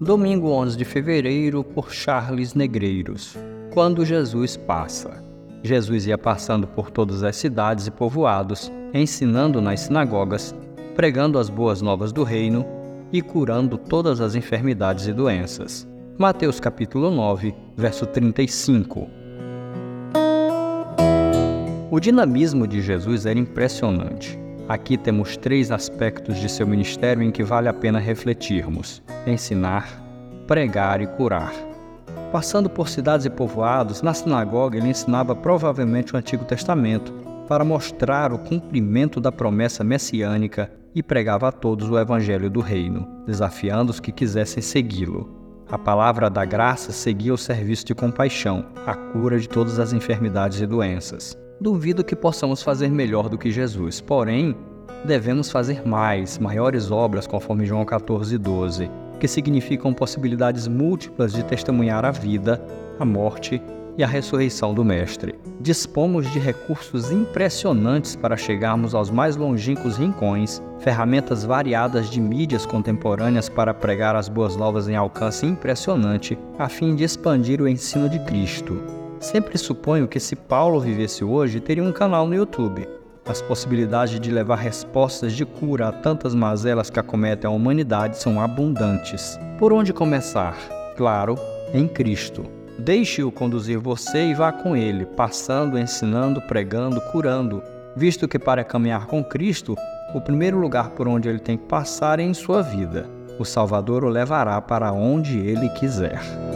Domingo 11 de fevereiro, por Charles Negreiros. Quando Jesus passa. Jesus ia passando por todas as cidades e povoados, ensinando nas sinagogas, pregando as boas novas do reino e curando todas as enfermidades e doenças. Mateus capítulo 9, verso 35. O dinamismo de Jesus era impressionante. Aqui temos três aspectos de seu ministério em que vale a pena refletirmos: ensinar, pregar e curar. Passando por cidades e povoados, na sinagoga ele ensinava provavelmente o Antigo Testamento para mostrar o cumprimento da promessa messiânica e pregava a todos o evangelho do reino, desafiando os que quisessem segui-lo. A palavra da graça seguia o serviço de compaixão, a cura de todas as enfermidades e doenças. Duvido que possamos fazer melhor do que Jesus, porém, devemos fazer mais, maiores obras, conforme João 14, 12, que significam possibilidades múltiplas de testemunhar a vida, a morte e a ressurreição do Mestre. Dispomos de recursos impressionantes para chegarmos aos mais longínquos rincões, ferramentas variadas de mídias contemporâneas para pregar as boas novas em alcance impressionante, a fim de expandir o ensino de Cristo. Sempre suponho que se Paulo vivesse hoje, teria um canal no YouTube. As possibilidades de levar respostas de cura a tantas mazelas que acometem a humanidade são abundantes. Por onde começar? Claro, em Cristo. Deixe-o conduzir você e vá com ele, passando, ensinando, pregando, curando, visto que para caminhar com Cristo, o primeiro lugar por onde ele tem que passar é em sua vida. O Salvador o levará para onde ele quiser.